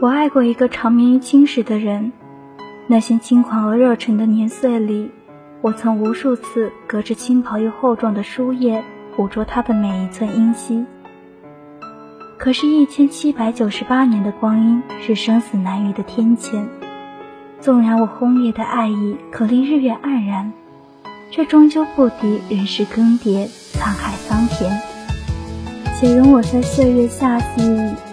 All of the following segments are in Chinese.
我爱过一个长眠于青史的人，那些轻狂而热忱的年岁里，我曾无数次隔着轻薄又厚重的书页，捕捉他的每一寸音息。可是，一千七百九十八年的光阴是生死难渝的天堑。纵然我轰烈的爱意可令日月黯然，却终究不敌人世更迭、沧海桑田。且容我在岁月下隙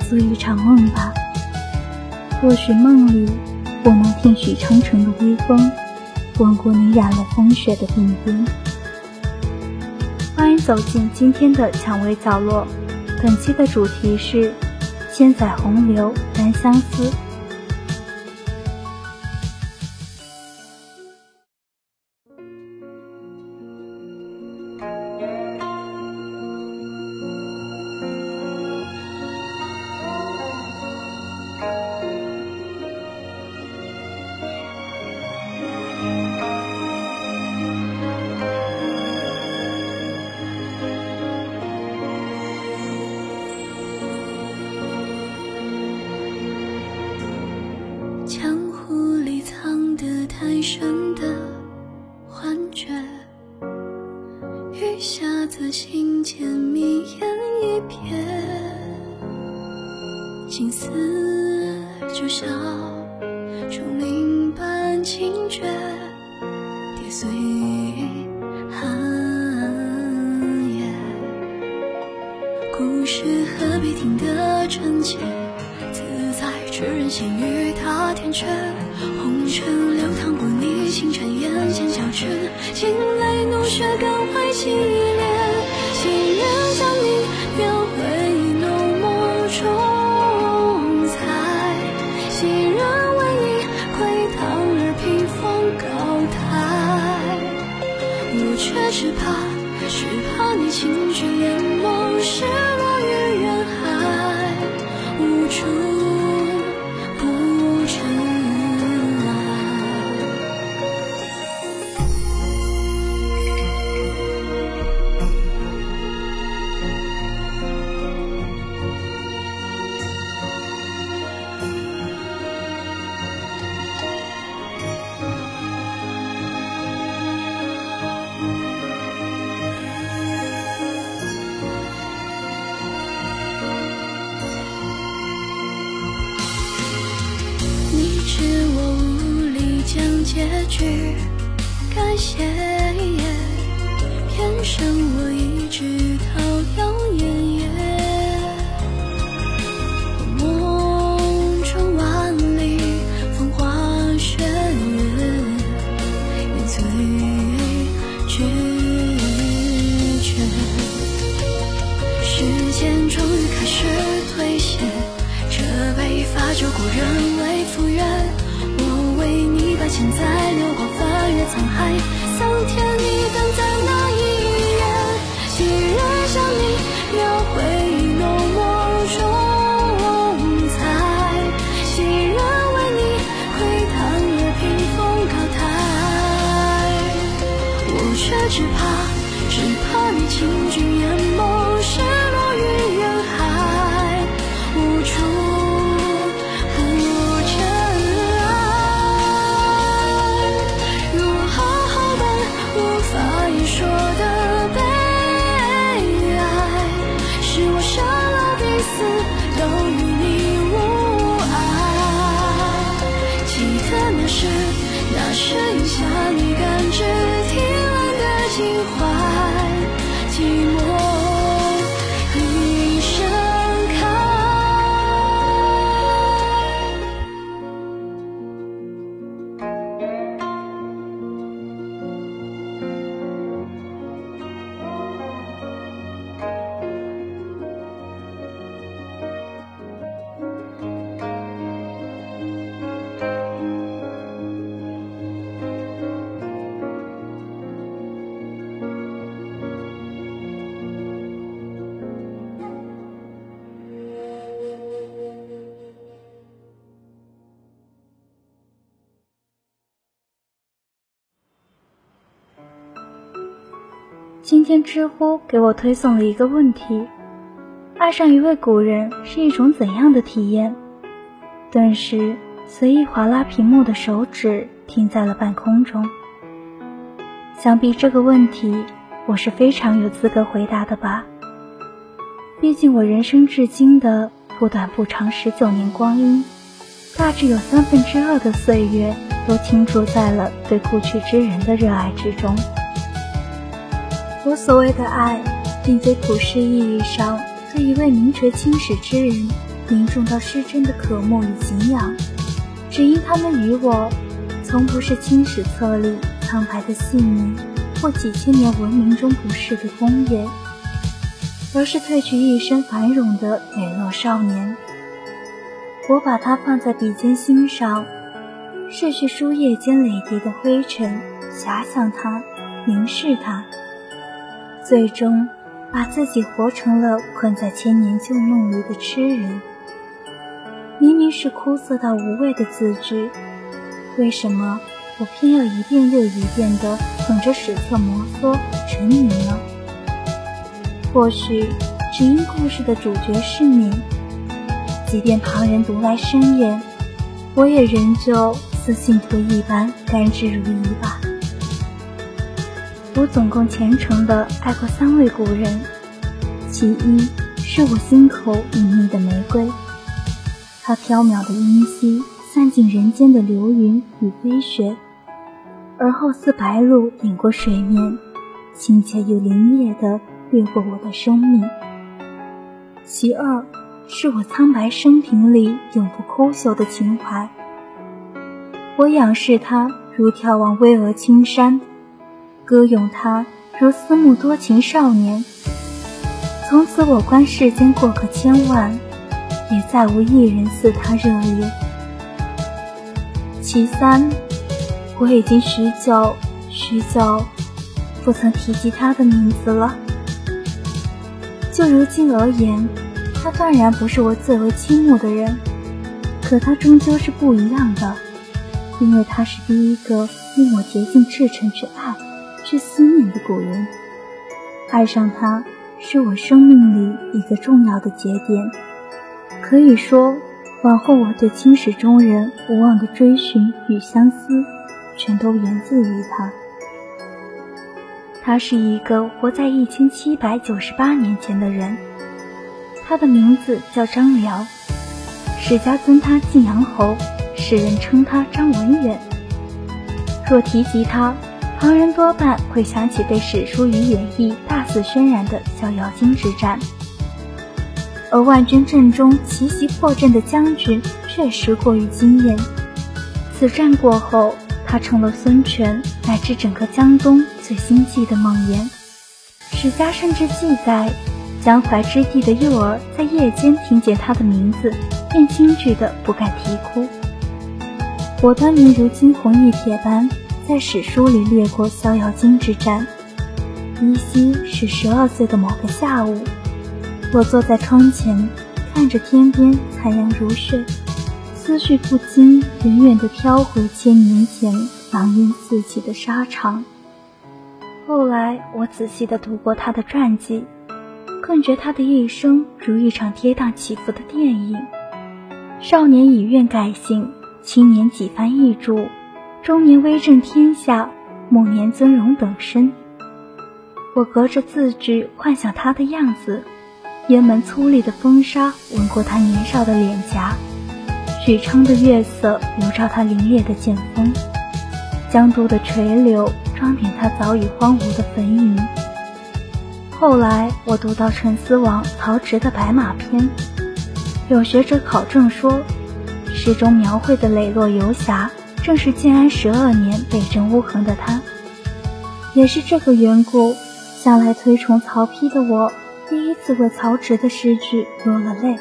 做一场梦吧。或许梦里，我能听许长城的微风，吻过你染了风雪的鬓边。欢迎走进今天的蔷薇角落。本期的主题是“千载洪流单相思”。心思就像竹林般清绝，跌碎寒夜。故事何必听得真切？自在痴人心与他天阙。红尘流淌过你星辰眼前交织，惊雷怒雪更会凄烈。今天知乎给我推送了一个问题：爱上一位古人是一种怎样的体验？顿时随意划拉屏幕的手指停在了半空中。想必这个问题，我是非常有资格回答的吧。毕竟我人生至今的不短不长十九年光阴，大致有三分之二的岁月都倾注在了对故去之人的热爱之中。我所谓的爱，并非普世意义上对一位名垂青史之人凝重到失真的渴慕与敬仰，只因他们与我，从不是青史册里苍白的姓名，或几千年文明中不世的功业。而是褪去一身繁荣的磊落少年，我把它放在笔尖欣赏，拭去书页间累叠的灰尘，遐想它，凝视它，最终把自己活成了困在千年旧梦里的痴人。明明是枯涩到无味的字句，为什么我偏要一遍又一遍地捧着史册摩挲沉迷呢？或许只因故事的主角是你，即便旁人读来生厌，我也仍旧似信徒一般甘之如饴吧。我总共虔诚地爱过三位古人，其一是我心口隐秘的玫瑰，它飘渺的音息散尽人间的流云与飞雪，而后似白鹭顶过水面，亲切又凛冽的。掠过我的生命。其二，是我苍白生平里永不枯朽的情怀。我仰视他，如眺望巍峨青山；歌咏他，如思慕多情少年。从此，我观世间过客千万，也再无一人似他热烈。其三，我已经许久许久不曾提及他的名字了。就如今而言，他当然不是我最为倾慕的人，可他终究是不一样的，因为他是第一个令我竭尽赤诚去爱、去思念的古人。爱上他，是我生命里一个重要的节点。可以说，往后我对青史中人无望的追寻与相思，全都源自于他。他是一个活在一千七百九十八年前的人，他的名字叫张辽，史家尊他晋阳侯，世人称他张文远。若提及他，旁人多半会想起被史书与演义大肆渲染的逍遥津之战，而万军阵中奇袭破阵的将军确实过于惊艳。此战过后。他成了孙权乃至整个江东最心悸的梦魇。史家甚至记载，江淮之地的幼儿在夜间听见他的名字，便惊惧的不敢啼哭。我当年如惊鸿一瞥般在史书里掠过逍遥津之战，依稀是十二岁的某个下午，我坐在窗前，看着天边残阳如血。思绪不禁远远地飘回千年前狼烟四起的沙场。后来我仔细地读过他的传记，更觉他的一生如一场跌宕起伏的电影。少年以愿改姓，青年几番易主，中年威震天下，暮年尊荣等身。我隔着字句幻想他的样子，烟门粗粝的风沙吻过他年少的脸颊。许昌的月色流照他凛冽的剑锋，江都的垂柳装点他早已荒芜的坟茔。后来我读到陈思王曹植的《白马篇》，有学者考证说，诗中描绘的磊落游侠，正是建安十二年北征乌桓的他。也是这个缘故，向来推崇曹丕的我，第一次为曹植的诗句落了泪。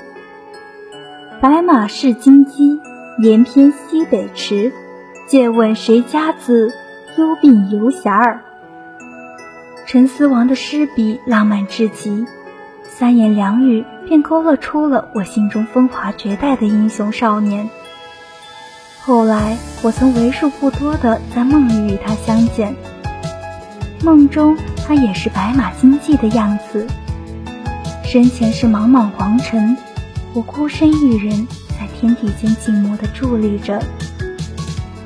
白马是金鸡，连篇西北驰。借问谁家子？幽闭游侠儿。陈思王的诗笔浪漫至极，三言两语便勾勒出了我心中风华绝代的英雄少年。后来，我曾为数不多的在梦里与他相见。梦中，他也是白马金骑的样子。身前是茫茫黄尘，我孤身一人在天地间静默地伫立着。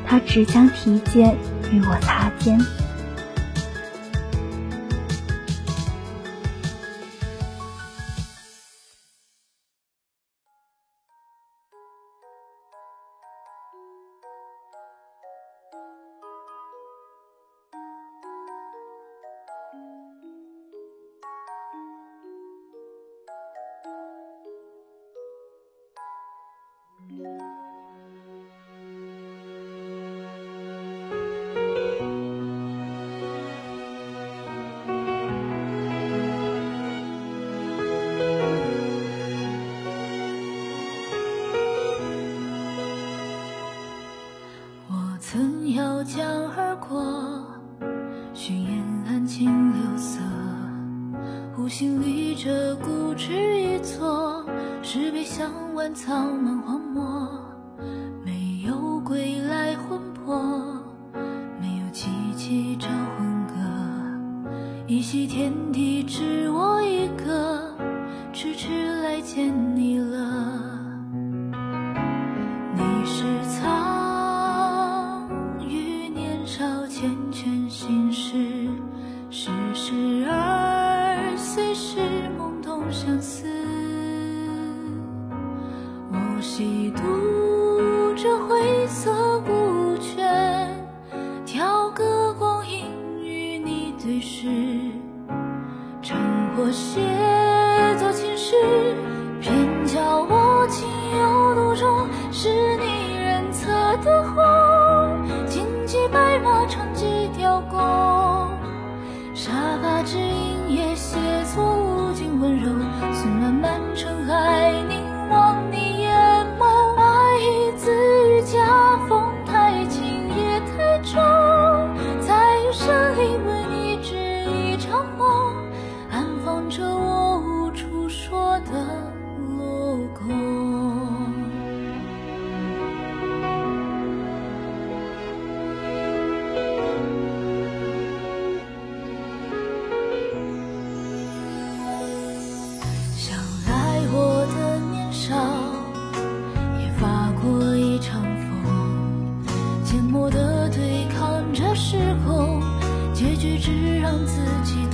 他只将提剑与我擦肩。依稀天地只我一个，迟迟来见你了。让自己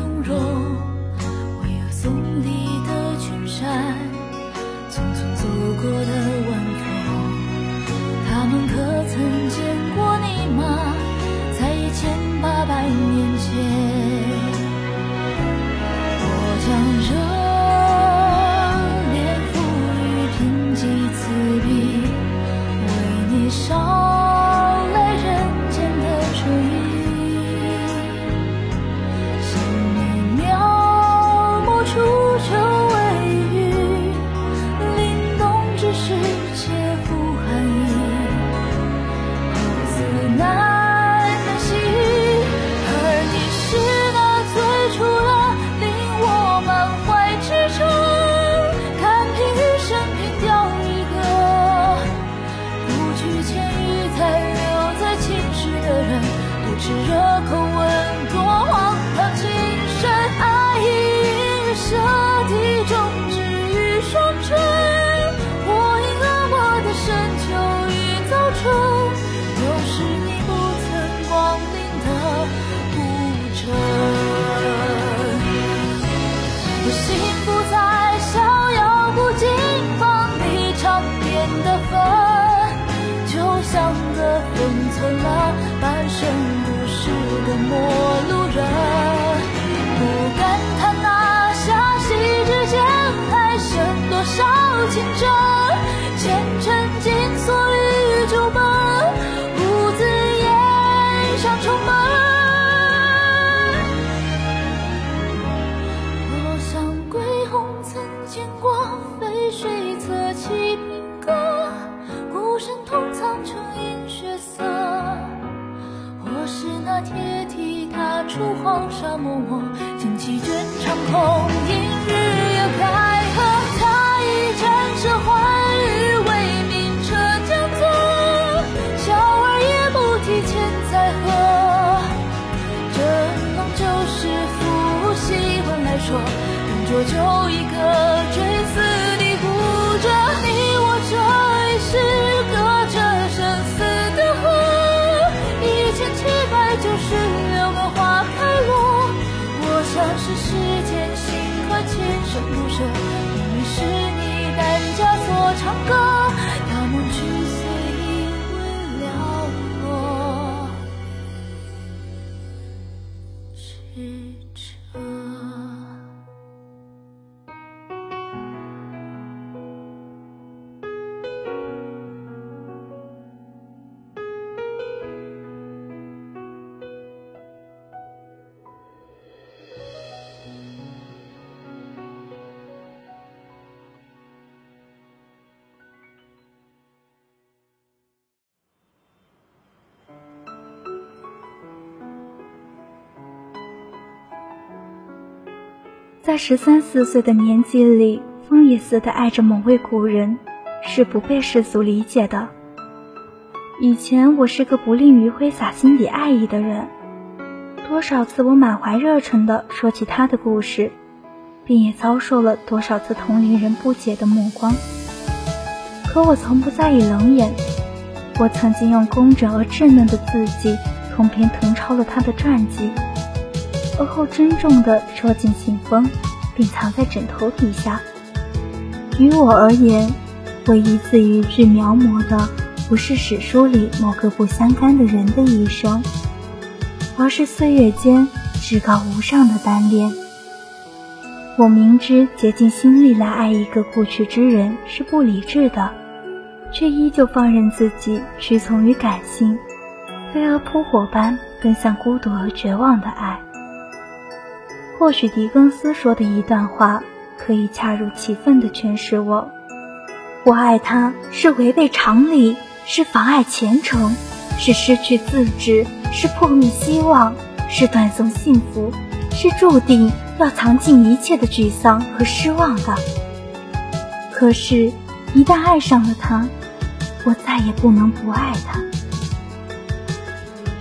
着就一个追。在十三四岁的年纪里，疯也似的爱着某位古人，是不被世俗理解的。以前我是个不吝于挥洒心底爱意的人，多少次我满怀热忱地说起他的故事，并也遭受了多少次同龄人不解的目光。可我从不在意冷眼。我曾经用工整而稚嫩的字迹，通篇誊抄了他的传记，而后珍重地收进信封，并藏在枕头底下。于我而言，我一字一句描摹的不是史书里某个不相干的人的一生，而是岁月间至高无上的单恋。我明知竭尽心力来爱一个故去之人是不理智的。却依旧放任自己屈从于感性，飞蛾扑火般奔向孤独而绝望的爱。或许狄更斯说的一段话，可以恰如其分地诠释我：我爱他是违背常理，是妨碍前程，是失去自制，是破灭希望，是断送幸福，是注定要藏尽一切的沮丧和失望的。可是，一旦爱上了他，我再也不能不爱他。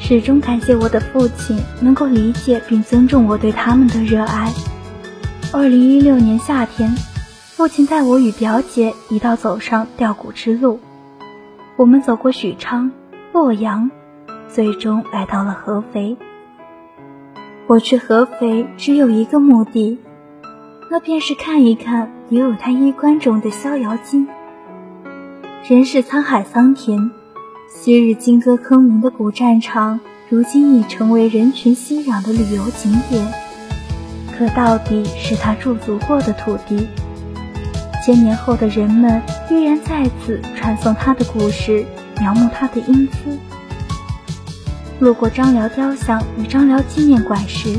始终感谢我的父亲能够理解并尊重我对他们的热爱。二零一六年夏天，父亲带我与表姐一道走上钓谷之路。我们走过许昌、洛阳，最终来到了合肥。我去合肥只有一个目的，那便是看一看留有他衣冠中的逍遥津。人是沧海桑田，昔日金戈坑鸣的古战场，如今已成为人群熙攘的旅游景点。可到底是他驻足过的土地，千年后的人们依然在此传颂他的故事，描摹他的英姿。路过张辽雕像与张辽纪念馆时，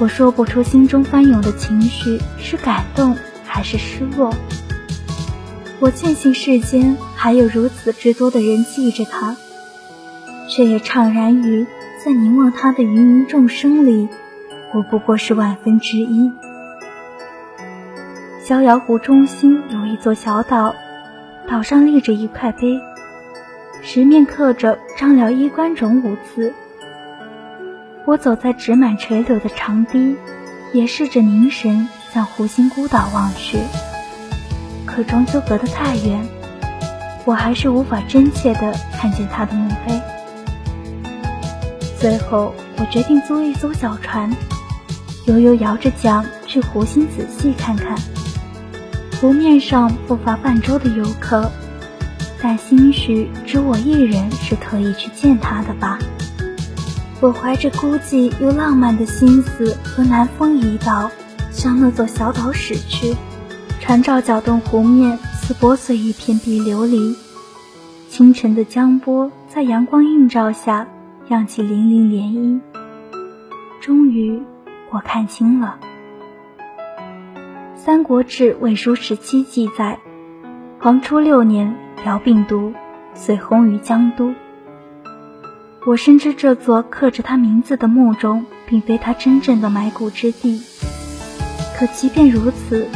我说不出心中翻涌的情绪是感动还是失落。我庆幸世间还有如此之多的人记着他，却也怅然于在凝望他的芸芸众生里，我不过是万分之一。逍遥湖中心有一座小岛，岛上立着一块碑，石面刻着“张辽衣冠冢”五字。我走在植满垂柳的长堤，也试着凝神向湖心孤岛望去。可终究隔得太远，我还是无法真切地看见他的墓碑。最后，我决定租一艘小船，悠悠摇着桨去湖心仔细看看。湖面上不乏泛舟的游客，但兴许只我一人是特意去见他的吧。我怀着孤寂又浪漫的心思，和南风一道向那座小岛驶去。船照搅动湖面，似拨碎一片碧琉璃。清晨的江波在阳光映照下，漾起粼粼涟漪。终于，我看清了，《三国志·魏书十七》记载：黄初六年，辽病毒，遂薨于江都。我深知这座刻着他名字的墓中，并非他真正的埋骨之地。可即便如此，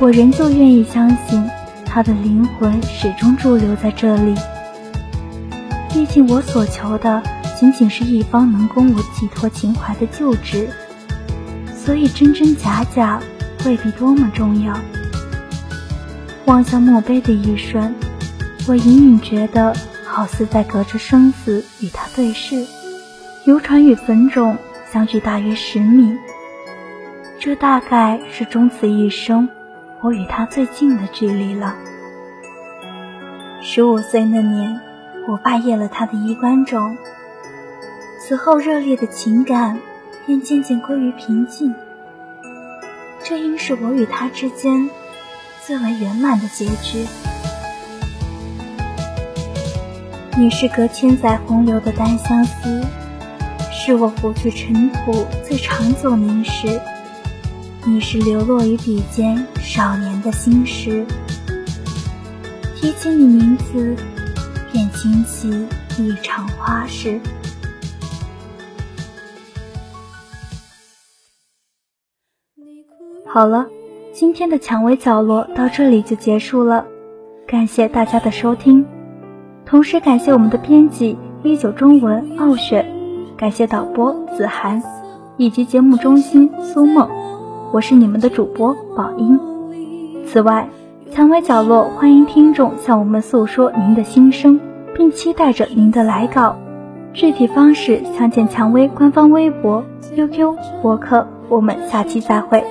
我仍旧愿意相信，他的灵魂始终驻留在这里。毕竟，我所求的仅仅是一方能供我寄托情怀的旧址，所以真真假假未必多么重要。望向墓碑的一瞬，我隐隐觉得，好似在隔着生死与他对视。游船与坟冢相距大约十米，这大概是终此一生。我与他最近的距离了。十五岁那年，我拜谒了他的衣冠冢。此后，热烈的情感便渐渐归于平静。这应是我与他之间最为圆满的结局。你是隔千载洪流的单相思，是我拂去尘土最长久凝视。你是流落于笔尖少年的心事，提起你名字，便惊起一场花事。好了，今天的蔷薇角落到这里就结束了，感谢大家的收听，同时感谢我们的编辑一九中文傲雪，感谢导播子涵，以及节目中心苏梦，我是你们的主播宝音。此外，蔷薇角落欢迎听众向我们诉说您的心声，并期待着您的来稿。具体方式详见蔷薇官方微博、QQ、博客。我们下期再会。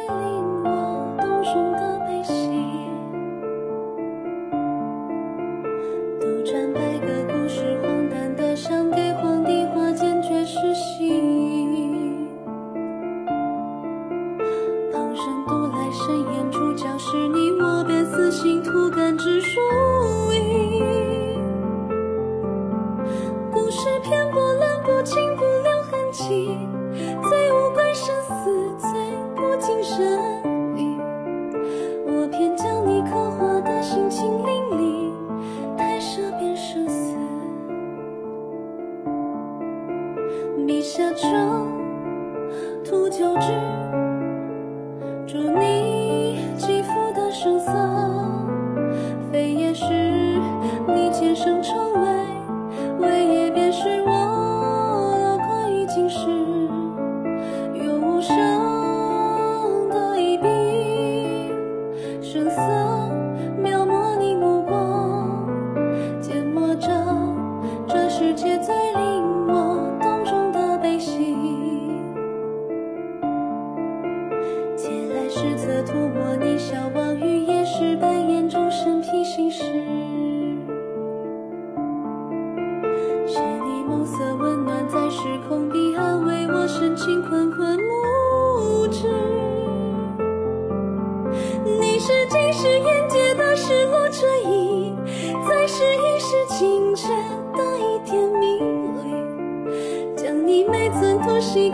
你